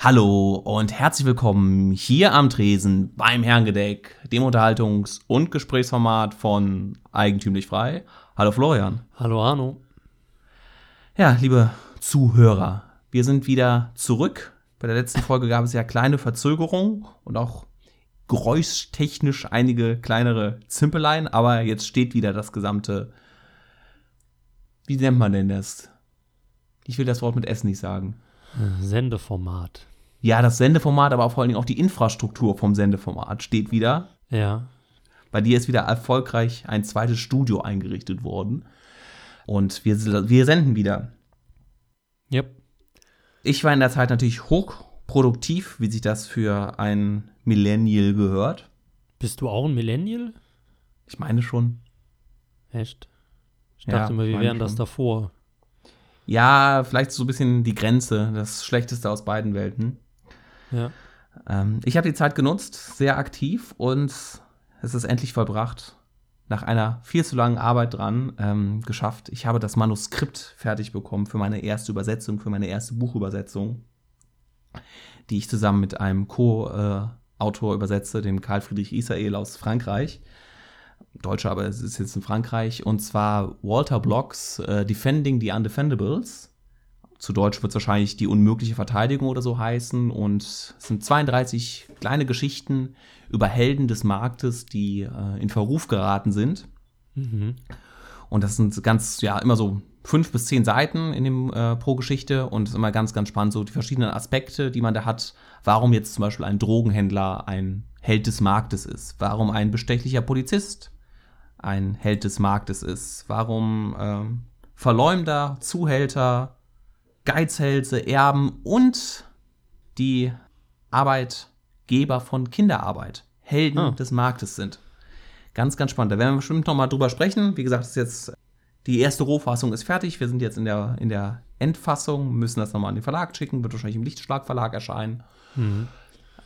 Hallo und herzlich willkommen hier am Tresen beim Herrengedeck, dem Unterhaltungs- und Gesprächsformat von Eigentümlich Frei. Hallo Florian. Hallo Arno. Ja, liebe Zuhörer, wir sind wieder zurück. Bei der letzten Folge gab es ja kleine Verzögerungen und auch geräuschtechnisch einige kleinere Zimpeleien, aber jetzt steht wieder das gesamte. Wie nennt man denn das? Ich will das Wort mit S nicht sagen. Sendeformat. Ja, das Sendeformat, aber vor allen Dingen auch die Infrastruktur vom Sendeformat steht wieder. Ja. Bei dir ist wieder erfolgreich ein zweites Studio eingerichtet worden. Und wir, wir senden wieder. Yep. Ich war in der Zeit natürlich hochproduktiv, wie sich das für ein Millennial gehört. Bist du auch ein Millennial? Ich meine schon. Echt? Ich Ja, dachte immer, wir wären das schon. davor. Ja, vielleicht so ein bisschen die Grenze, das Schlechteste aus beiden Welten. Ja. Ähm, ich habe die Zeit genutzt, sehr aktiv und es ist endlich vollbracht. Nach einer viel zu langen Arbeit dran ähm, geschafft. Ich habe das Manuskript fertig bekommen für meine erste Übersetzung, für meine erste Buchübersetzung, die ich zusammen mit einem Co-Autor übersetze, dem Karl Friedrich Israel aus Frankreich. Deutscher, aber es ist jetzt in Frankreich. Und zwar Walter Blocks äh, Defending the Undefendables zu Deutsch wird es wahrscheinlich die unmögliche Verteidigung oder so heißen. Und es sind 32 kleine Geschichten über Helden des Marktes, die äh, in Verruf geraten sind. Mhm. Und das sind ganz, ja, immer so fünf bis zehn Seiten in dem äh, pro Geschichte und es ist immer ganz, ganz spannend, so die verschiedenen Aspekte, die man da hat. Warum jetzt zum Beispiel ein Drogenhändler ein Held des Marktes ist, warum ein bestechlicher Polizist ein Held des Marktes ist, warum ähm, Verleumder, Zuhälter, Geizhälse, Erben und die Arbeitgeber von Kinderarbeit Helden Ah. des Marktes sind. Ganz, ganz spannend. Da werden wir bestimmt noch mal drüber sprechen. Wie gesagt, ist jetzt die erste Rohfassung ist fertig. Wir sind jetzt in der, in der Endfassung, müssen das nochmal an den Verlag schicken, wird wahrscheinlich im Lichtschlag Verlag erscheinen. Mhm.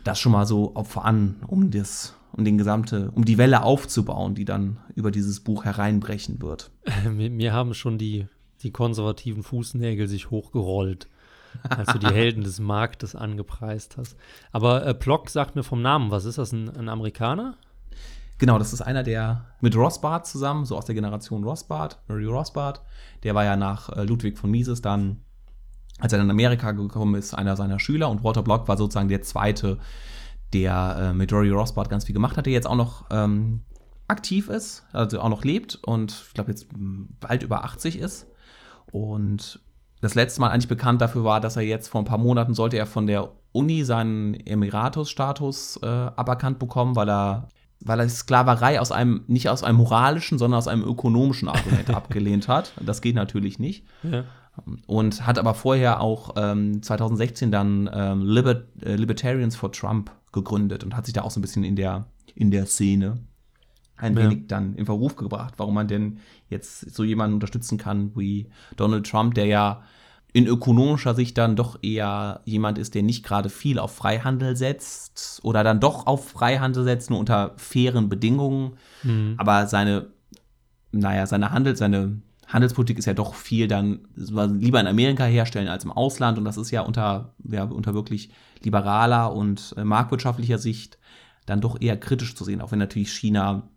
Das schon mal so auf voran, um das, um den gesamte, um die Welle aufzubauen, die dann über dieses Buch hereinbrechen wird. mir haben schon die, die konservativen Fußnägel sich hochgerollt, als du die Helden des Marktes angepreist hast. Aber äh, Plock sagt mir vom Namen, was ist das, ein, ein Amerikaner? Genau, das ist einer, der mit Rothbard zusammen, so aus der Generation Rothbard, Murray Rothbard, der war ja nach äh, Ludwig von Mises dann, als er dann in Amerika gekommen ist, einer seiner Schüler und Walter Block war sozusagen der zweite, der äh, mit Rory Rothbard ganz viel gemacht hat, der jetzt auch noch ähm, aktiv ist, also auch noch lebt und ich glaube jetzt bald über 80 ist. Und das letzte Mal eigentlich bekannt dafür war, dass er jetzt vor ein paar Monaten sollte er von der Uni seinen Emiratus-Status äh, aberkannt bekommen, weil er weil er Sklaverei aus einem, nicht aus einem moralischen, sondern aus einem ökonomischen Argument abgelehnt hat. Das geht natürlich nicht. Ja. Und hat aber vorher auch ähm, 2016 dann ähm, Liber äh, Libertarians for Trump gegründet und hat sich da auch so ein bisschen in der, in der Szene ein Ja. wenig dann in Verruf gebracht, warum man denn jetzt so jemanden unterstützen kann wie Donald Trump, der ja in ökonomischer Sicht dann doch eher jemand ist, der nicht gerade viel auf Freihandel setzt oder dann doch auf Freihandel setzt, nur unter fairen Bedingungen. Mhm. Aber seine, naja, seine Handel, seine Handelspolitik ist ja doch viel dann lieber in Amerika herstellen als im Ausland. Und das ist ja unter, ja, unter wirklich liberaler und äh, marktwirtschaftlicher Sicht dann doch eher kritisch zu sehen, auch wenn natürlich China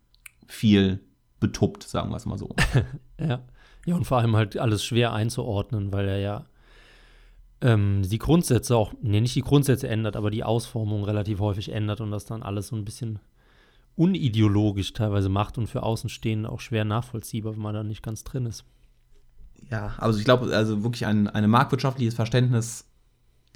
viel betuppt, sagen wir es mal so. Ja. Ja, und vor allem halt alles schwer einzuordnen, weil er ja ähm, die Grundsätze auch, nee, nicht die Grundsätze ändert, aber die Ausformung relativ häufig ändert und das dann alles so ein bisschen unideologisch teilweise macht und für Außenstehende auch schwer nachvollziehbar, wenn man da nicht ganz drin ist. Ja, also ich glaube, also wirklich ein, ein marktwirtschaftliches Verständnis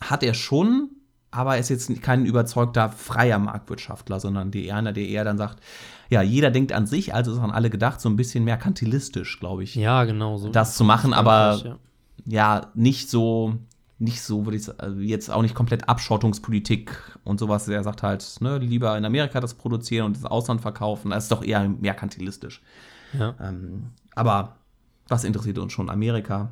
hat er schon, aber er ist jetzt kein überzeugter freier Marktwirtschaftler, sondern die einer, der eher dann sagt, ja, jeder denkt an sich, also ist an alle gedacht, so ein bisschen merkantilistisch, glaube ich, Ja, genau so. das zu machen, aber Frankreich, ja. ja. nicht so, nicht so, würde ich sagen, also jetzt auch nicht komplett Abschottungspolitik und sowas. Er sagt halt, ne, lieber in Amerika das produzieren und ins Ausland verkaufen, das ist doch eher merkantilistisch. Ja. Ähm, aber was interessiert uns schon? Amerika.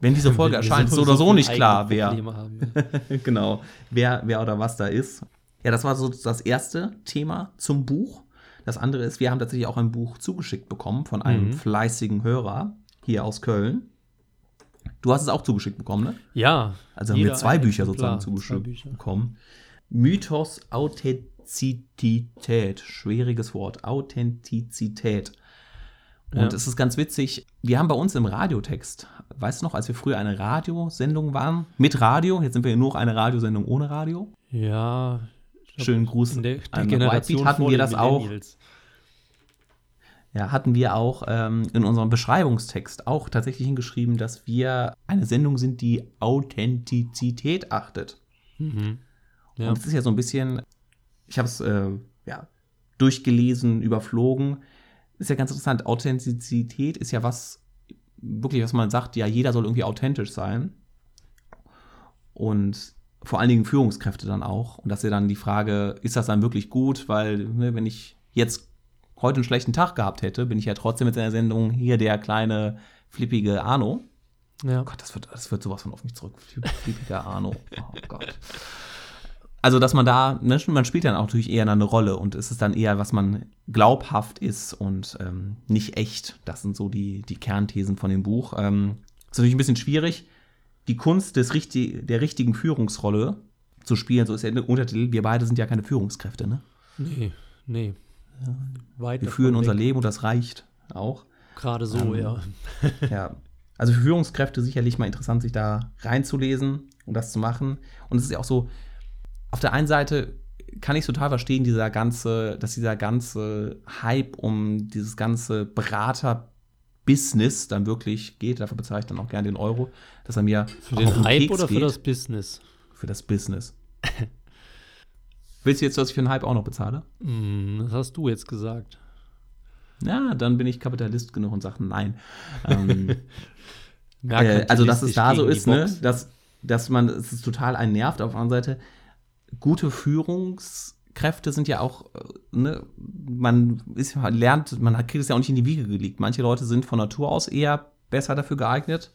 Wenn diese Folge wir erscheint, ist so oder so nicht klar, wer, haben. genau, wer, wer oder was da ist. Ja, das war so das erste Thema zum Buch. Das andere ist, wir haben tatsächlich auch ein Buch zugeschickt bekommen von einem Mhm. fleißigen Hörer hier aus Köln. Du hast es auch zugeschickt bekommen, ne? Ja. Also haben wir zwei Bücher sozusagen zugeschickt bekommen. Mythos Authentizität. Schwieriges Wort. Authentizität. Und ja. es ist ganz witzig, wir haben bei uns im Radiotext, weißt du noch, als wir früher eine Radiosendung waren, mit Radio, jetzt sind wir nur noch eine Radiosendung ohne Radio. Ja. Schönen Gruß der, der an Generation hatten wir das auch. Ja, hatten wir auch ähm, in unserem Beschreibungstext auch tatsächlich hingeschrieben, dass wir eine Sendung sind, die Authentizität achtet. Mhm. Ja. Und es ist ja so ein bisschen, ich habe es äh, ja, durchgelesen, überflogen ist ja ganz interessant. Authentizität ist ja was, wirklich, was man sagt, ja, jeder soll irgendwie authentisch sein. Und vor allen Dingen Führungskräfte dann auch. Und das ist ja dann die Frage, ist das dann wirklich gut? Weil, ne, wenn ich jetzt heute einen schlechten Tag gehabt hätte, bin ich ja trotzdem mit der Sendung hier der kleine flippige Arno. Ja. Oh Gott, das wird, das wird sowas von auf mich zurück. Flippiger Arno. Oh Gott also dass man da, ne, man spielt dann auch natürlich eher eine Rolle und es ist dann eher, was man glaubhaft ist und ähm, nicht echt. Das sind so die, die Kernthesen von dem Buch. Ähm, ist natürlich ein bisschen schwierig, die Kunst des richtig, der richtigen Führungsrolle zu spielen. So ist ja der Untertitel. Wir beide sind ja keine Führungskräfte, ne? Nee, nee. Ja. Weit Wir führen unser Leben und das reicht auch. Gerade so, ähm, ja. ja. Also für Führungskräfte sicherlich mal interessant, sich da reinzulesen und das zu machen. Und es ist ja auch so, auf der einen Seite kann ich total verstehen, dieser ganze, dass dieser ganze Hype um dieses ganze Berater-Business dann wirklich geht. Dafür bezahle ich dann auch gerne den Euro, dass er mir für den Hype Keks oder für geht. das Business? Für das Business. Willst du jetzt, dass ich für den Hype auch noch bezahle? Mm, das hast du jetzt gesagt. Ja, dann bin ich Kapitalist genug und sage nein. ähm, äh, also, dass es da so ist, ne, dass, dass man, es ist total einen nervt. Auf der anderen Seite, gute Führungskräfte sind ja auch, äh, ne, man ist, lernt, man kriegt es ja auch nicht in die Wiege gelegt. Manche Leute sind von Natur aus eher besser dafür geeignet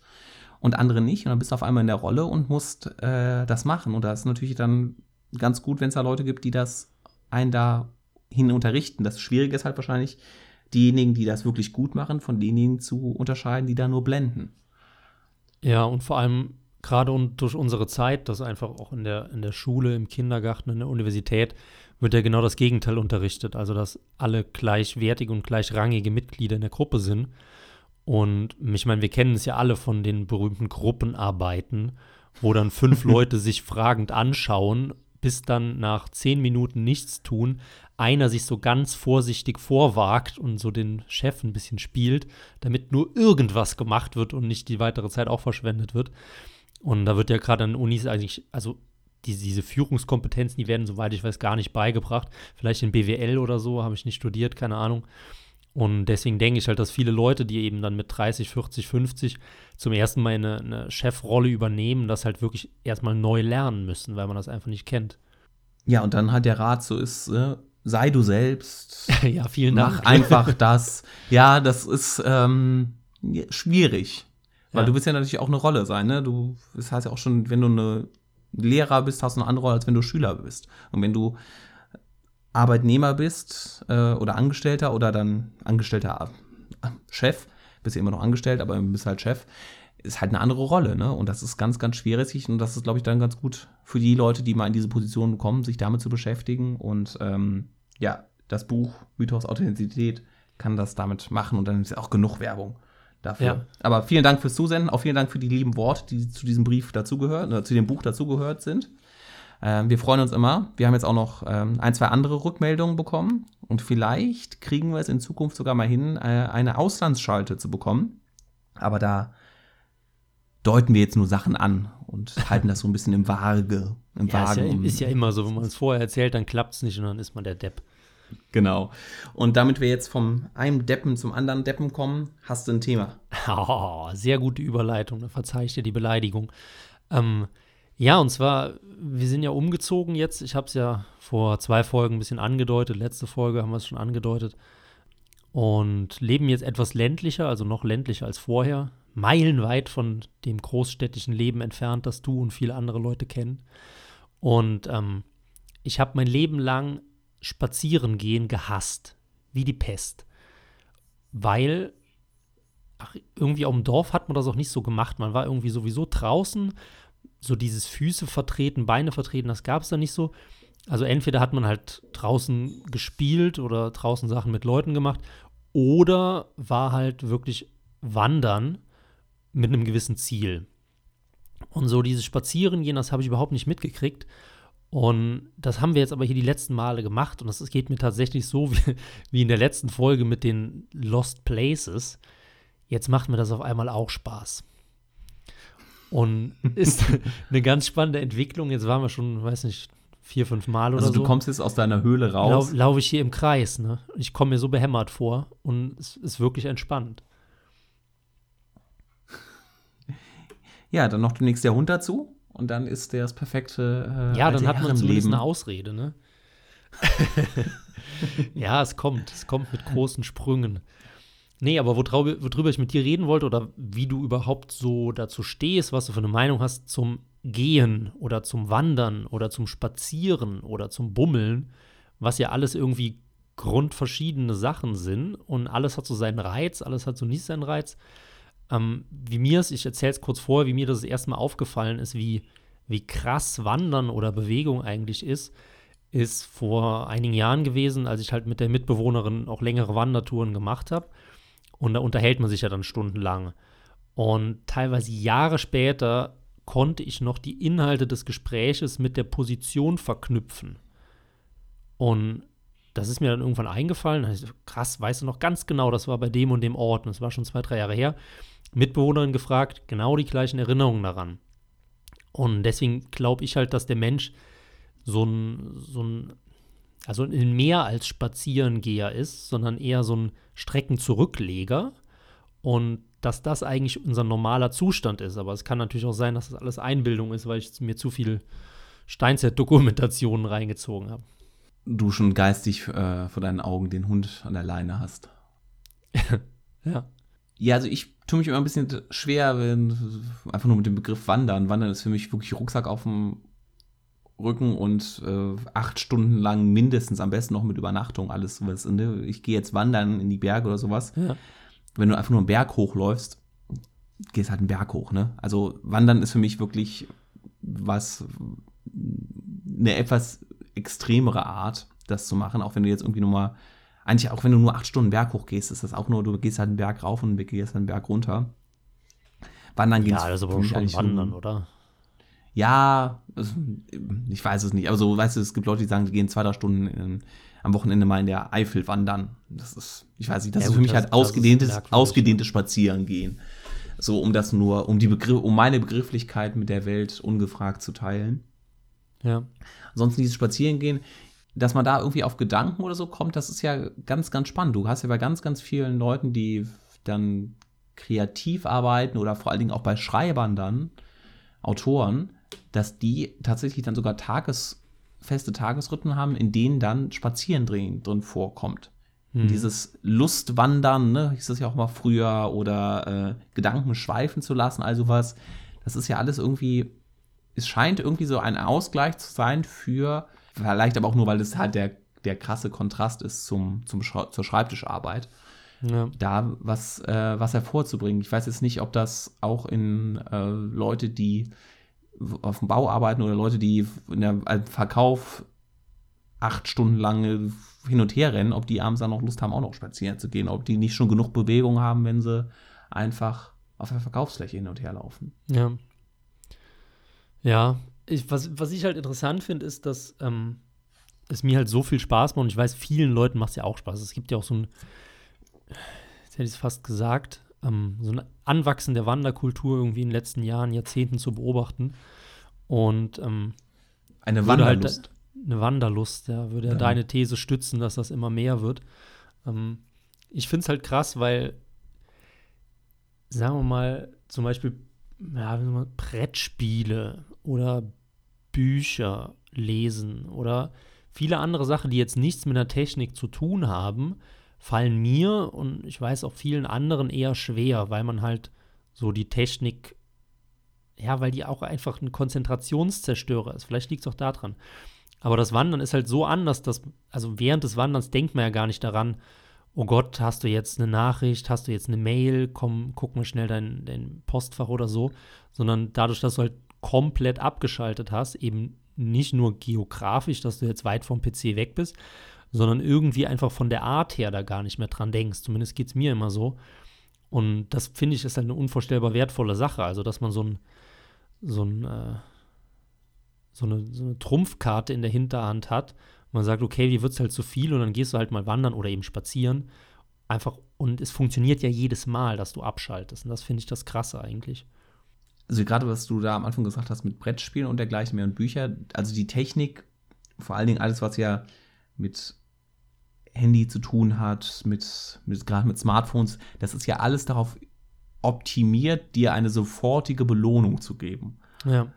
und andere nicht. Und dann bist du auf einmal in der Rolle und musst äh, das machen. Und da ist natürlich dann ganz gut, wenn es da Leute gibt, die das einen da hin unterrichten. Das Schwierige ist halt wahrscheinlich, diejenigen, die das wirklich gut machen, von denjenigen zu unterscheiden, die da nur blenden. Ja, und vor allem gerade und durch unsere Zeit, das einfach auch in der, in der Schule, im Kindergarten, in der Universität, wird ja genau das Gegenteil unterrichtet. Also, dass alle gleichwertige und gleichrangige Mitglieder in der Gruppe sind. Und ich meine, wir kennen es ja alle von den berühmten Gruppenarbeiten, wo dann fünf Leute sich fragend anschauen, bis dann nach zehn Minuten nichts tun, einer sich so ganz vorsichtig vorwagt und so den Chef ein bisschen spielt, damit nur irgendwas gemacht wird und nicht die weitere Zeit auch verschwendet wird. Und da wird ja gerade an Unis eigentlich, also die, diese Führungskompetenzen, die werden, soweit ich weiß, gar nicht beigebracht. Vielleicht in BWL oder so, habe ich nicht studiert, keine Ahnung. Und deswegen denke ich halt, dass viele Leute, die eben dann mit 30, 40, 50 zum ersten Mal eine, eine Chefrolle übernehmen, das halt wirklich erstmal neu lernen müssen, weil man das einfach nicht kennt. Ja, und dann halt der Rat so ist, äh, sei du selbst. ja, vielen Dank. Mach einfach das. Ja, das ist ähm, schwierig. Weil ja. du willst ja natürlich auch eine Rolle sein, ne? Du, das heißt ja auch schon, wenn du eine Lehrer bist, hast du eine andere Rolle, als wenn du Schüler bist. Und wenn du Arbeitnehmer bist äh, oder Angestellter oder dann Angestellter äh, Chef, bist ja immer noch angestellt, aber du bist halt Chef, ist halt eine andere Rolle, ne? Und das ist ganz, ganz schwierig und das ist, glaube ich, dann ganz gut für die Leute, die mal in diese Position kommen, sich damit zu beschäftigen. Und ähm, ja, das Buch Mythos Authentizität kann das damit machen und dann ist auch genug Werbung dafür. Ja. Aber vielen Dank fürs Zusenden, auch vielen Dank für die lieben Worte, die zu diesem Brief dazugehört, oder zu dem Buch dazugehört sind. Ähm, wir freuen uns immer. Wir haben jetzt auch noch ähm, ein, zwei andere Rückmeldungen bekommen und vielleicht kriegen wir es in Zukunft sogar mal hin, äh, eine Auslandsschalte zu bekommen. Aber da deuten wir jetzt nur Sachen an und halten das so ein bisschen im Waage. Im ja, Wagen. Ist ja, ist ja immer so, wenn man es vorher erzählt, dann klappt es nicht und dann ist man der Depp. Genau. Und damit wir jetzt vom einen Deppen zum anderen Deppen kommen, hast du ein Thema. Oh, sehr gute Überleitung, da verzeih ich dir die Beleidigung. Ähm, ja, und zwar, wir sind ja umgezogen jetzt. Ich habe es ja vor zwei Folgen ein bisschen angedeutet. Letzte Folge haben wir es schon angedeutet. Und leben jetzt etwas ländlicher, also noch ländlicher als vorher. Meilenweit von dem großstädtischen Leben entfernt, das du und viele andere Leute kennen. Und ähm, ich habe mein Leben lang spazieren gehen gehasst, wie die Pest. Weil ach, irgendwie auf dem Dorf hat man das auch nicht so gemacht. Man war irgendwie sowieso draußen, so dieses Füße vertreten, Beine vertreten, das gab es da nicht so. Also entweder hat man halt draußen gespielt oder draußen Sachen mit Leuten gemacht oder war halt wirklich wandern mit einem gewissen Ziel. Und so dieses Spazierengehen, das habe ich überhaupt nicht mitgekriegt. Und das haben wir jetzt aber hier die letzten Male gemacht. Und das geht mir tatsächlich so wie, wie in der letzten Folge mit den Lost Places. Jetzt macht mir das auf einmal auch Spaß. Und ist eine ganz spannende Entwicklung. Jetzt waren wir schon, weiß nicht, vier, fünf Mal oder so. Also du kommst jetzt aus deiner Höhle raus. Lau Laufe ich hier im Kreis, ne? Ich komme mir so behämmert vor und es ist wirklich entspannt. Ja, dann noch demnächst der Hund dazu und dann ist der das perfekte äh, Ja, dann hat man zumindest eine Ausrede, ne? ja, es kommt. Es kommt mit großen Sprüngen. Nee, aber worüber, worüber ich mit dir reden wollte oder wie du überhaupt so dazu stehst, was du für eine Meinung hast zum Gehen oder zum Wandern oder zum Spazieren oder zum Bummeln, was ja alles irgendwie grundverschiedene Sachen sind und alles hat so seinen Reiz, alles hat so nicht seinen Reiz. Ähm, wie mir es, ich erzähle es kurz vor, wie mir das, das erste Mal aufgefallen ist, wie, wie krass Wandern oder Bewegung eigentlich ist, ist vor einigen Jahren gewesen, als ich halt mit der Mitbewohnerin auch längere Wandertouren gemacht habe. Und da unterhält man sich ja dann stundenlang. Und teilweise Jahre später konnte ich noch die Inhalte des Gespräches mit der Position verknüpfen. Und das ist mir dann irgendwann eingefallen. Da ich, krass, weißt du noch ganz genau, das war bei dem und dem Ort. Und das war schon zwei, drei Jahre her. Mitbewohnerin gefragt, genau die gleichen Erinnerungen daran. Und deswegen glaube ich halt, dass der Mensch so ein, so ein, also ein mehr als Spazierengeher ist, sondern eher so ein Streckenzurückleger. Und dass das eigentlich unser normaler Zustand ist. Aber es kann natürlich auch sein, dass das alles Einbildung ist, weil ich mir zu viel Steinzeit-Dokumentationen reingezogen habe. Du schon geistig äh, vor deinen Augen den Hund an der Leine hast. ja. Ja, also ich tue mich immer ein bisschen schwer, wenn, einfach nur mit dem Begriff Wandern. Wandern ist für mich wirklich Rucksack auf dem Rücken und äh, acht Stunden lang mindestens, am besten noch mit Übernachtung, alles was. Ne? Ich gehe jetzt wandern in die Berge oder sowas. Ja wenn du einfach nur einen Berg hochläufst, gehst halt einen Berg hoch, ne? Also Wandern ist für mich wirklich was, eine etwas extremere Art, das zu machen, auch wenn du jetzt irgendwie nur mal, eigentlich auch wenn du nur acht Stunden Berg hoch gehst, ist das auch nur, du gehst halt einen Berg rauf und gehst einen Berg runter. Wandern geht Ja, das ist aber schon Wandern, oder? Ja, ich weiß es nicht. Aber so, weißt du, es gibt Leute, die sagen, die gehen zwei, drei Stunden in, am Wochenende mal in der Eifel wandern. Das ist, ich weiß nicht, das ja, ist für mich das, halt ausgedehntes, ausgedehntes Spazierengehen. So, um das nur, um die Begriff, um meine Begrifflichkeit mit der Welt ungefragt zu teilen. Ja. Ansonsten dieses Spazierengehen, dass man da irgendwie auf Gedanken oder so kommt, das ist ja ganz, ganz spannend. Du hast ja bei ganz, ganz vielen Leuten, die dann kreativ arbeiten oder vor allen Dingen auch bei Schreibern dann, Autoren, dass die tatsächlich dann sogar Tages feste Tagesrhythmen haben, in denen dann Spazieren drin, drin vorkommt. Hm. Dieses Lustwandern, ne, hieß das ja auch mal früher, oder äh, Gedanken schweifen zu lassen, also was, das ist ja alles irgendwie, es scheint irgendwie so ein Ausgleich zu sein für, vielleicht aber auch nur, weil das halt der, der krasse Kontrast ist zum, zum zur Schreibtischarbeit. Ja. Da was, äh, was hervorzubringen. Ich weiß jetzt nicht, ob das auch in äh, Leute, die auf dem Bau arbeiten oder Leute, die in der Verkauf acht Stunden lang hin und her rennen, ob die abends dann noch Lust haben, auch noch spazieren zu gehen, ob die nicht schon genug Bewegung haben, wenn sie einfach auf der Verkaufsfläche hin und her laufen. Ja. Ja, ich, was, was ich halt interessant finde, ist, dass ähm, es mir halt so viel Spaß macht und ich weiß, vielen Leuten macht es ja auch Spaß. Es gibt ja auch so ein, jetzt hätte ich es fast gesagt, ähm, so ein Anwachsen der Wanderkultur irgendwie in den letzten Jahren, Jahrzehnten zu beobachten. Und ähm, eine halt Wanderlust. Halt, eine Wanderlust, ja, würde ja. deine These stützen, dass das immer mehr wird. Ähm, ich finde es halt krass, weil, sagen wir mal, zum Beispiel ja, Brettspiele oder Bücher lesen oder viele andere Sachen, die jetzt nichts mit der Technik zu tun haben, fallen mir und ich weiß auch vielen anderen eher schwer, weil man halt so die Technik, ja, weil die auch einfach ein Konzentrationszerstörer ist. Vielleicht liegt es auch daran. Aber das Wandern ist halt so anders, dass, also während des Wanderns denkt man ja gar nicht daran oh Gott, hast du jetzt eine Nachricht, hast du jetzt eine Mail, komm, guck mal schnell dein, dein Postfach oder so, sondern dadurch, dass du halt komplett abgeschaltet hast, eben nicht nur geografisch, dass du jetzt weit vom PC weg bist, sondern irgendwie einfach von der Art her da gar nicht mehr dran denkst. Zumindest geht es mir immer so. Und das finde ich ist halt eine unvorstellbar wertvolle Sache. Also, dass man so ein, so ein, äh, so eine, so eine Trumpfkarte in der Hinterhand hat. Man sagt, okay, die wird es halt zu viel und dann gehst du halt mal wandern oder eben spazieren. Einfach, und es funktioniert ja jedes Mal, dass du abschaltest. Und das finde ich das Krasse eigentlich. Also gerade was du da am Anfang gesagt hast mit Brettspielen und dergleichen mehr und Bücher, also die Technik, vor allen Dingen alles, was ja mit Handy zu tun hat, mit, mit gerade mit Smartphones, das ist ja alles darauf optimiert, dir eine sofortige Belohnung zu geben. Ja.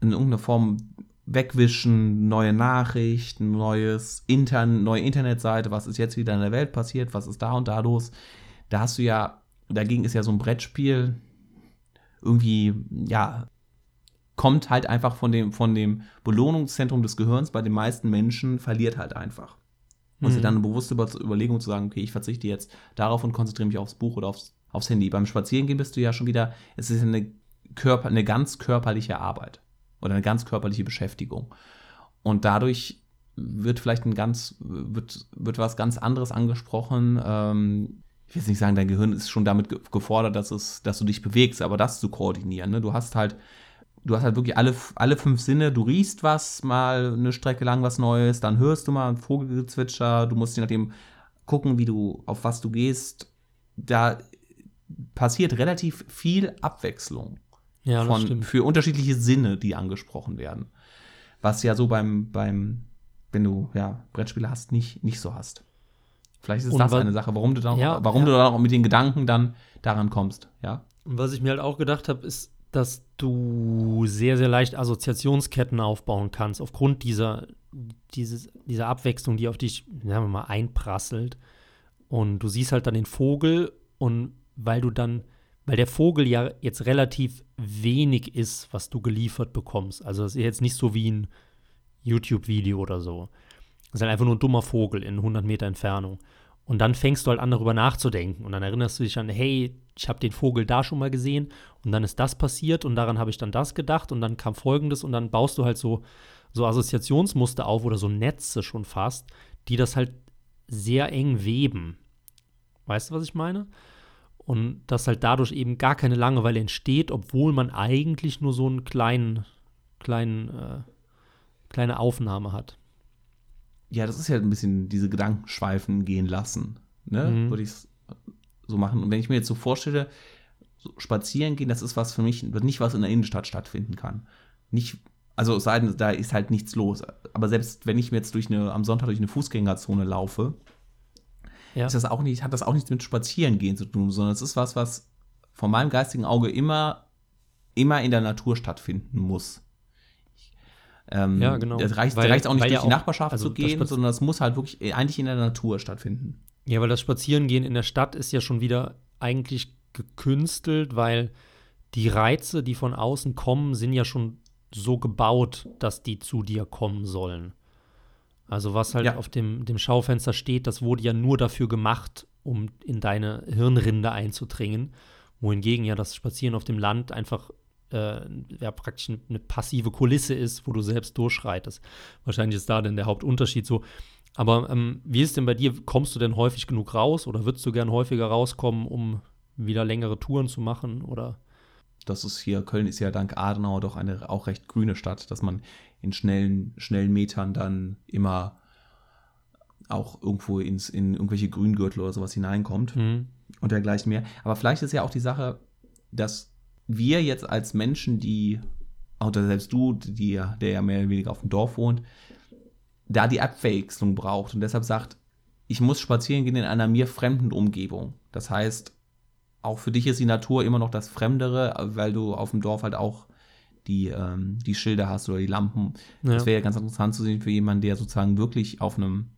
In irgendeiner Form wegwischen, neue Nachrichten, neues Intern neue Internetseite, was ist jetzt wieder in der Welt passiert, was ist da und da los. Da hast du ja, dagegen ist ja so ein Brettspiel irgendwie, ja, kommt halt einfach von dem, von dem Belohnungszentrum des Gehirns bei den meisten Menschen, verliert halt einfach. Und mhm. dann eine bewusste Überlegung zu sagen, okay, ich verzichte jetzt darauf und konzentriere mich aufs Buch oder aufs, aufs Handy. Beim Spazierengehen bist du ja schon wieder, es ist eine, Körper, eine ganz körperliche Arbeit oder eine ganz körperliche Beschäftigung. Und dadurch wird vielleicht ein ganz, wird, wird was ganz anderes angesprochen. Ähm, ich will jetzt nicht sagen, dein Gehirn ist schon damit gefordert, dass, es, dass du dich bewegst, aber das zu koordinieren. Ne? Du hast halt du hast halt wirklich alle, alle fünf Sinne. Du riechst was mal eine Strecke lang was Neues, dann hörst du mal ein Vogelgezwitscher. Du musst je nachdem gucken, wie du, auf was du gehst. Da passiert relativ viel Abwechslung ja, von, für unterschiedliche Sinne, die angesprochen werden. Was ja so beim, beim wenn du ja, Brettspiele hast, nicht, nicht so hast. Vielleicht ist Und das eine Sache, warum du dann, ja, warum ja. du dann auch mit den Gedanken dann daran kommst, ja. Und was ich mir halt auch gedacht habe, ist, dass du sehr, sehr leicht Assoziationsketten aufbauen kannst, aufgrund dieser, dieses, dieser Abwechslung, die auf dich, sagen wir mal, einprasselt. Und du siehst halt dann den Vogel und weil du dann, weil der Vogel ja jetzt relativ wenig ist, was du geliefert bekommst. Also das ist jetzt nicht so wie ein YouTube-Video oder so. Das ist halt einfach nur ein dummer Vogel in 100 Meter Entfernung. Und dann fängst du halt an, darüber nachzudenken. Und dann erinnerst du dich an, hey, ich habe den Vogel da schon mal gesehen und dann ist das passiert und daran habe ich dann das gedacht und dann kam folgendes und dann baust du halt so, so Assoziationsmuster auf oder so Netze schon fast, die das halt sehr eng weben. Weißt du, was ich meine? Und dass halt dadurch eben gar keine Langeweile entsteht, obwohl man eigentlich nur so einen kleinen, kleinen, äh, kleine Aufnahme hat ja, das ist ja ein bisschen diese Gedankenschweifen gehen lassen, ne? Mhm. Würde ich so machen. Und wenn ich mir jetzt so vorstelle, so spazieren gehen, das ist was für mich, nicht was in der Innenstadt stattfinden kann. Nicht, also sei denn, da ist halt nichts los. Aber selbst wenn ich mir jetzt durch eine, am Sonntag durch eine Fußgängerzone laufe, ja. ist das auch nicht, hat das auch nichts mit Spazierengehen zu tun, sondern es ist was, was von meinem geistigen Auge immer, immer in der Natur stattfinden muss. Ähm, ja, genau. Das reicht, weil, reicht auch nicht durch ja die Nachbarschaft also zu gehen, sondern das muss halt wirklich eigentlich in der Natur stattfinden. Ja, weil das Spazierengehen in der Stadt ist ja schon wieder eigentlich gekünstelt, weil die Reize, die von außen kommen, sind ja schon so gebaut, dass die zu dir kommen sollen. Also was halt ja. auf dem, dem Schaufenster steht, das wurde ja nur dafür gemacht, um in deine Hirnrinde einzudringen. Wohingegen ja das Spazieren auf dem Land einfach äh, ja, praktisch eine passive Kulisse ist, wo du selbst durchschreitest. Wahrscheinlich ist da denn der Hauptunterschied so. Aber ähm, wie ist denn bei dir? Kommst du denn häufig genug raus oder würdest du gern häufiger rauskommen, um wieder längere Touren zu machen? Oder? Das ist hier, Köln ist ja dank Adenauer doch eine auch recht grüne Stadt, dass man in schnellen, schnellen Metern dann immer auch irgendwo ins, in irgendwelche Grüngürtel oder sowas hineinkommt mhm. und dergleichen mehr. Aber vielleicht ist ja auch die Sache, dass wir jetzt als Menschen, die, oder selbst du, die, der ja mehr oder weniger auf dem Dorf wohnt, da die Abwechslung braucht und deshalb sagt, ich muss spazieren gehen in einer mir fremden Umgebung. Das heißt, auch für dich ist die Natur immer noch das Fremdere, weil du auf dem Dorf halt auch die, ähm, die Schilder hast oder die Lampen. Ja. Das wäre ja ganz interessant zu sehen für jemanden, der sozusagen wirklich auf einem,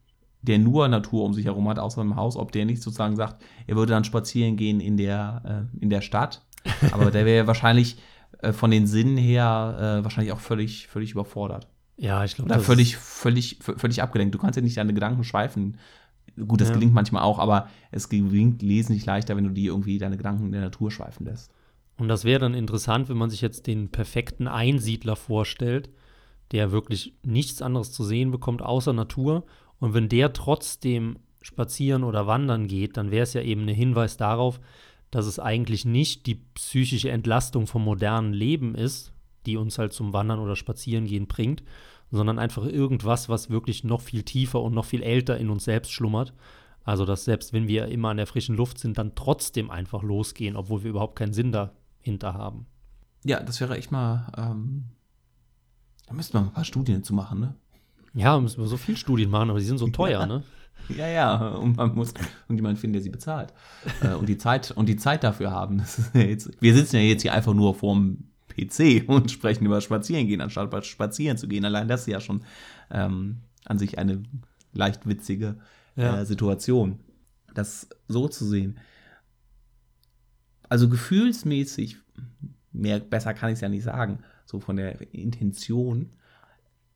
der nur Natur um sich herum hat, außer im Haus, ob der nicht sozusagen sagt, er würde dann spazieren gehen in der, äh, in der Stadt aber der wäre wahrscheinlich äh, von den Sinnen her äh, wahrscheinlich auch völlig, völlig überfordert. Ja, ich glaube. Oder völlig, völlig, völlig abgelenkt. Du kannst ja nicht deine Gedanken schweifen Gut, das Ja. gelingt manchmal auch, aber es gelingt wesentlich leichter, wenn du die irgendwie deine Gedanken in der Natur schweifen lässt. Und das wäre dann interessant, wenn man sich jetzt den perfekten Einsiedler vorstellt, der wirklich nichts anderes zu sehen bekommt außer Natur. Und wenn der trotzdem spazieren oder wandern geht, dann wäre es ja eben ein Hinweis darauf, dass es eigentlich nicht die psychische Entlastung vom modernen Leben ist, die uns halt zum Wandern oder Spazierengehen bringt, sondern einfach irgendwas, was wirklich noch viel tiefer und noch viel älter in uns selbst schlummert. Also, dass selbst wenn wir immer an der frischen Luft sind, dann trotzdem einfach losgehen, obwohl wir überhaupt keinen Sinn dahinter haben. Ja, das wäre echt mal, ähm, da müsste man ein paar Studien zu machen, ne? Ja, müssen wir so viel Studien machen, aber die sind so teuer, Ja. ne? Ja, ja, und man muss irgendjemanden finden, der sie bezahlt. äh, und, die Zeit, und die Zeit dafür haben. Ja jetzt, wir sitzen ja jetzt hier einfach nur vorm PC und sprechen über Spazierengehen, anstatt bei Spazieren zu gehen. Allein das ist ja schon ähm, an sich eine leicht witzige Ja. äh, Situation, das so zu sehen. Also gefühlsmäßig, mehr besser kann ich es ja nicht sagen, so von der Intention,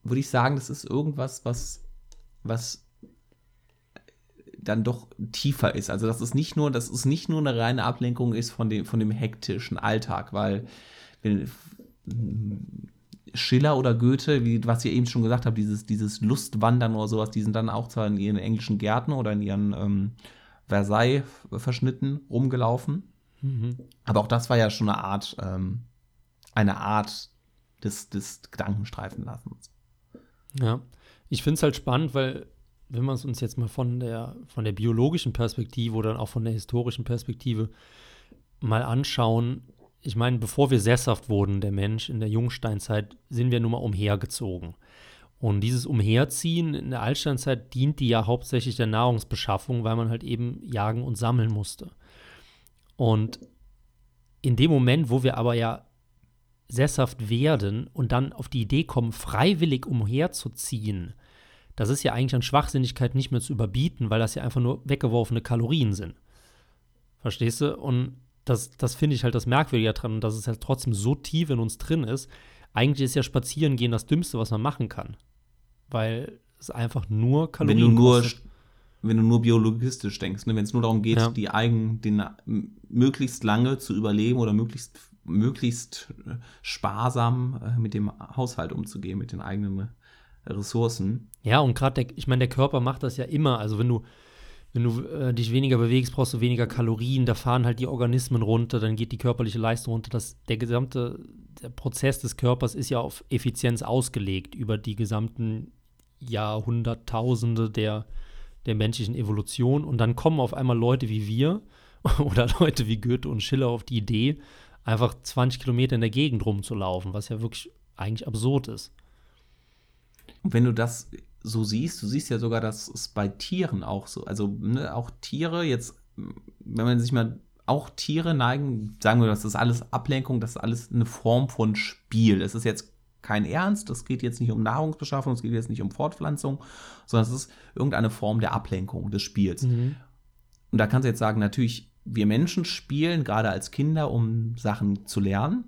würde ich sagen, das ist irgendwas, was, was dann doch tiefer ist. Also dass es nicht nur, dass es nicht nur eine reine Ablenkung ist von dem, von dem hektischen Alltag, weil wenn, Schiller oder Goethe, wie, was ihr eben schon gesagt habt, dieses, dieses Lustwandern oder sowas, die sind dann auch zwar in ihren englischen Gärten oder in ihren ähm, Versailles-Verschnitten rumgelaufen. Mhm. Aber auch das war ja schon eine Art, ähm, eine Art des, des Gedankenstreifenlassens. Ja, ich finde es halt spannend, weil wenn wir es uns jetzt mal von der, von der biologischen Perspektive oder auch von der historischen Perspektive mal anschauen, ich meine, bevor wir sesshaft wurden, der Mensch in der Jungsteinzeit, sind wir nun mal umhergezogen. Und dieses Umherziehen in der Altsteinzeit diente ja hauptsächlich der Nahrungsbeschaffung, weil man halt eben jagen und sammeln musste. Und in dem Moment, wo wir aber ja sesshaft werden und dann auf die Idee kommen, freiwillig umherzuziehen, das ist ja eigentlich an Schwachsinnigkeit nicht mehr zu überbieten, weil das ja einfach nur weggeworfene Kalorien sind. Verstehst du? Und das, das finde ich halt das Merkwürdige daran, dass es halt trotzdem so tief in uns drin ist. Eigentlich ist ja Spazierengehen das Dümmste, was man machen kann. Weil es einfach nur Wenn Kalorien du nur, kostet. wenn du nur biologistisch denkst, ne? wenn es nur darum geht, Ja. die Eigen, den möglichst lange zu überleben oder möglichst, möglichst äh, sparsam äh, mit dem Haushalt umzugehen, mit den eigenen äh, Ressourcen. Ja, und gerade ich meine, der Körper macht das ja immer. Also wenn du, wenn du äh, dich weniger bewegst, brauchst du weniger Kalorien, da fahren halt die Organismen runter, dann geht die körperliche Leistung runter. Das, der gesamte der Prozess des Körpers ist ja auf Effizienz ausgelegt über die gesamten Jahrhunderttausende der, der menschlichen Evolution. Und dann kommen auf einmal Leute wie wir oder Leute wie Goethe und Schiller auf die Idee, einfach 20 Kilometer in der Gegend rumzulaufen, was ja wirklich eigentlich absurd ist. Und wenn du das so siehst, du siehst ja sogar, dass es bei Tieren auch so, also ne, auch Tiere jetzt, wenn man sich mal, auch Tiere neigen, sagen wir, das ist alles Ablenkung, das ist alles eine Form von Spiel. Es ist jetzt kein Ernst, es geht jetzt nicht um Nahrungsbeschaffung, es geht jetzt nicht um Fortpflanzung, sondern es ist irgendeine Form der Ablenkung des Spiels. Und da kannst du jetzt sagen, natürlich, wir Menschen spielen gerade als Kinder, um Sachen zu lernen.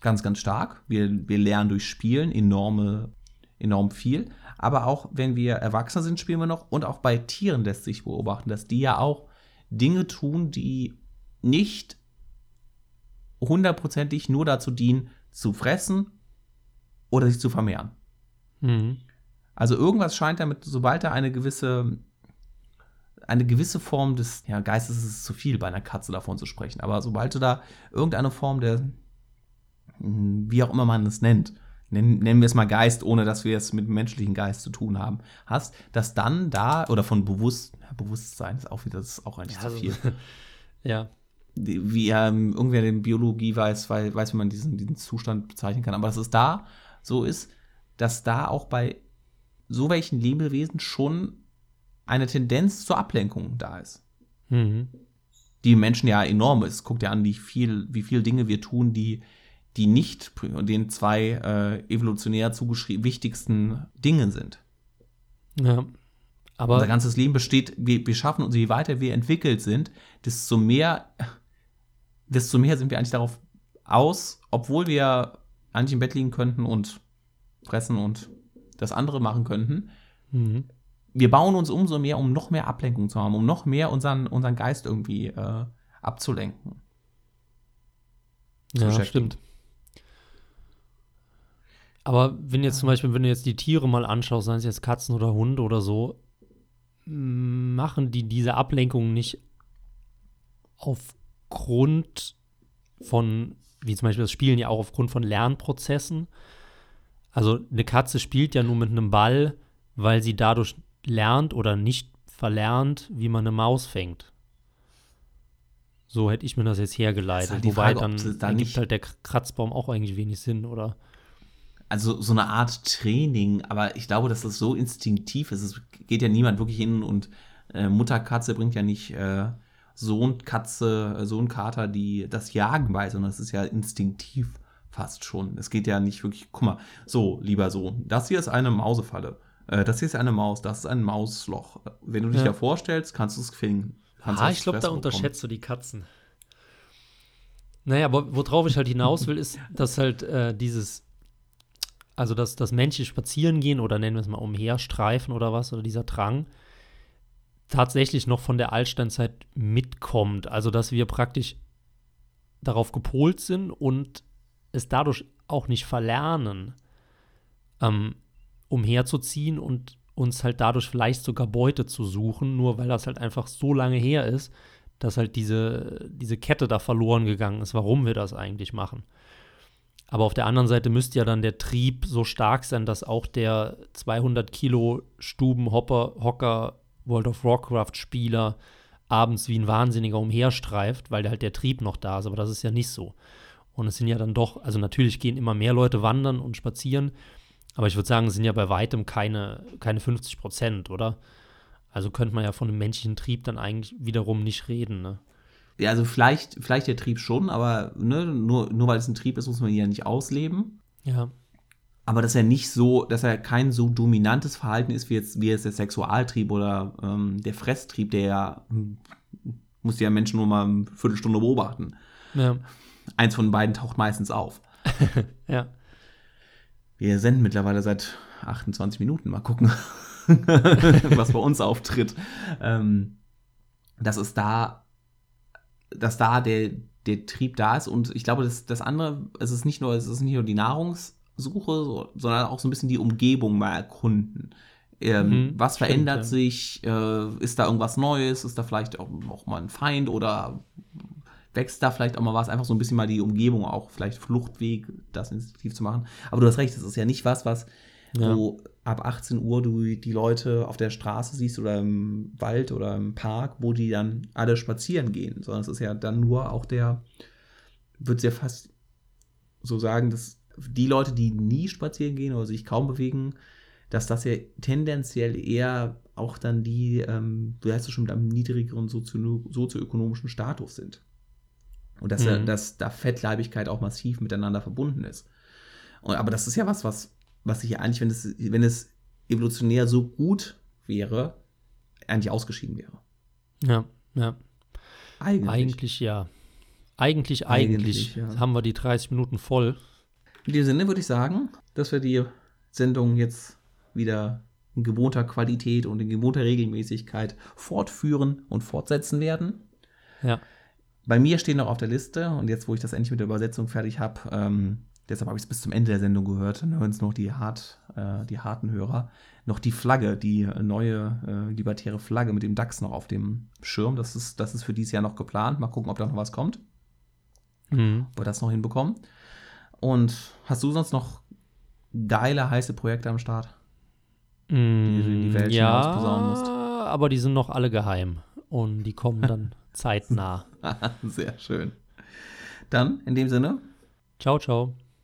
Ganz, ganz stark. Wir, wir lernen durch Spielen enorme, enorm viel. Aber auch wenn wir Erwachsene sind, spielen wir noch. Und auch bei Tieren lässt sich beobachten, dass die ja auch Dinge tun, die nicht hundertprozentig nur dazu dienen, zu fressen oder sich zu vermehren. Mhm. Also irgendwas scheint damit, sobald da eine gewisse, eine gewisse Form des, ja, Geistes ist es zu viel, bei einer Katze davon zu sprechen, aber sobald du da irgendeine Form der, wie auch immer man es nennt, nennen, nennen wir es mal Geist, ohne dass wir es mit menschlichen Geist zu tun haben, hast, dass dann da, oder von Bewusst, ja, Bewusstsein ist auch wieder, das ist auch eigentlich Ja, zu so- viel. Ja. Die- Wie ähm, irgendwer den Biologie weiß, weil, weiß, wie man diesen, diesen Zustand bezeichnen kann. Aber dass es da so ist, dass da auch bei so welchen Lebewesen schon eine Tendenz zur Ablenkung da ist. Mhm. Die Menschen ja enorm ist. Guckt ja an, wie viel, wie viel Dinge wir tun, die, die nicht den zwei äh, evolutionär zugeschrieben wichtigsten Dingen sind. Ja. Aber Unser ganzes Leben besteht, wir, wir schaffen uns, je weiter wir entwickelt sind, desto mehr, desto mehr sind wir eigentlich darauf aus, obwohl wir eigentlich im Bett liegen könnten und fressen und das andere machen könnten, mhm. wir bauen uns umso mehr, um noch mehr Ablenkung zu haben, um noch mehr unseren, unseren Geist irgendwie äh, abzulenken. Zu Ja, stimmt. Aber wenn jetzt zum Beispiel, wenn du jetzt die Tiere mal anschaust, seien es jetzt Katzen oder Hunde oder so, machen die diese Ablenkung nicht aufgrund von, wie zum Beispiel das Spielen ja auch aufgrund von Lernprozessen. Also eine Katze spielt ja nur mit einem Ball, weil sie dadurch lernt oder nicht verlernt, wie man eine Maus fängt. So hätte ich mir das jetzt hergeleitet. halt Wobei Frage, dann sie da ergibt nicht- halt der Kratzbaum auch eigentlich wenig Sinn, oder? Also so eine Art Training, aber ich glaube, dass das so instinktiv ist. Es geht ja niemand wirklich hin und äh, Mutterkatze bringt ja nicht äh, Sohnkatze, äh, Sohnkater, die das Jagen bei, sondern es ist ja instinktiv fast schon. Es geht ja nicht wirklich, guck mal, so, lieber Sohn, das hier ist eine Mausefalle. Äh, das hier ist eine Maus, das ist ein Mausloch. Wenn du dich Ja. da vorstellst, kannst du es finden. Ah, ich glaube, da unterschätzt du die Katzen. Naja, aber worauf ich halt hinaus will, ist, dass halt äh, dieses, also dass das Männchen spazieren gehen oder nennen wir es mal umherstreifen oder was, oder dieser Drang, tatsächlich noch von der Altsteinzeit mitkommt. Also dass wir praktisch darauf gepolt sind und es dadurch auch nicht verlernen, ähm, umherzuziehen und uns halt dadurch vielleicht sogar Beute zu suchen, nur weil das halt einfach so lange her ist, dass halt diese, diese Kette da verloren gegangen ist, warum wir das eigentlich machen. Aber auf der anderen Seite müsste ja dann der Trieb so stark sein, dass auch der 200 Kilo Stubenhopper, Hocker, World of Warcraft Spieler abends wie ein Wahnsinniger umherstreift, weil halt der Trieb noch da ist. Aber das ist ja nicht so. Und es sind ja dann doch, also natürlich gehen immer mehr Leute wandern und spazieren, aber ich würde sagen, es sind ja bei weitem keine, keine 50 Prozent, oder? Also könnte man ja von einem menschlichen Trieb dann eigentlich wiederum nicht reden, ne? Ja, also vielleicht, vielleicht der Trieb schon, aber ne, nur, nur weil es ein Trieb ist, muss man ihn ja nicht ausleben. Ja. Aber dass er nicht so, dass er kein so dominantes Verhalten ist wie jetzt, wie jetzt der Sexualtrieb oder ähm, der Fresstrieb, der ja, hm, muss ja Menschen nur mal eine Viertelstunde beobachten. Ja. Eins von beiden taucht meistens auf. Ja. Wir senden mittlerweile seit 28 Minuten. Mal gucken, was bei uns auftritt. Ähm, dass es da, dass da der, der Trieb da ist. Und ich glaube, das, das andere, es ist nicht nur, es ist nicht nur die Nahrungssuche, so, sondern auch so ein bisschen die Umgebung mal erkunden. Ähm, Mhm, was stimmt, verändert ja. sich? Äh, ist da irgendwas Neues? Ist da vielleicht auch, auch mal ein Feind oder wächst da vielleicht auch mal was? Einfach so ein bisschen mal die Umgebung auch, vielleicht Fluchtweg, das instinktiv zu machen. Aber du hast recht, das ist ja nicht was, was Ja. wo ab 18 Uhr du die Leute auf der Straße siehst oder im Wald oder im Park, wo die dann alle spazieren gehen, sondern es ist ja dann nur auch der, würde ja fast so sagen, dass die Leute, die nie spazieren gehen oder sich kaum bewegen, dass das ja tendenziell eher auch dann die, ähm, du hast ja schon mit einem niedrigeren sozio sozioökonomischen Status sind. Und dass, ja, Mhm. dass da Fettleibigkeit auch massiv miteinander verbunden ist. Und, aber das ist ja was, was, was sich ja eigentlich, wenn es, wenn es evolutionär so gut wäre, eigentlich ausgeschieden wäre. Ja, ja. Eigentlich. Eigentlich ja. Eigentlich, Eigentlich, eigentlich. ja. Haben wir die 30 Minuten voll. In dem Sinne würde ich sagen, dass wir die Sendung jetzt wieder in gewohnter Qualität und in gewohnter Regelmäßigkeit fortführen und fortsetzen werden. Ja. Bei mir stehen noch auf der Liste, und jetzt, wo ich das endlich mit der Übersetzung fertig habe, ähm, deshalb habe ich es bis zum Ende der Sendung gehört, dann hören es noch die, hart, äh, die harten Hörer, noch die Flagge, die neue äh, libertäre Flagge mit dem DAX noch auf dem Schirm. Das ist, das ist für dieses Jahr noch geplant. Mal gucken, ob da noch was kommt, Mhm. ob wir das noch hinbekommen. Und hast du sonst noch geile, heiße Projekte am Start? du in die Welt ja, hinaus posaunen musst. aber die sind noch alle geheim. Und die kommen dann zeitnah. Sehr schön. Dann, in dem Sinne, Ciao, ciao.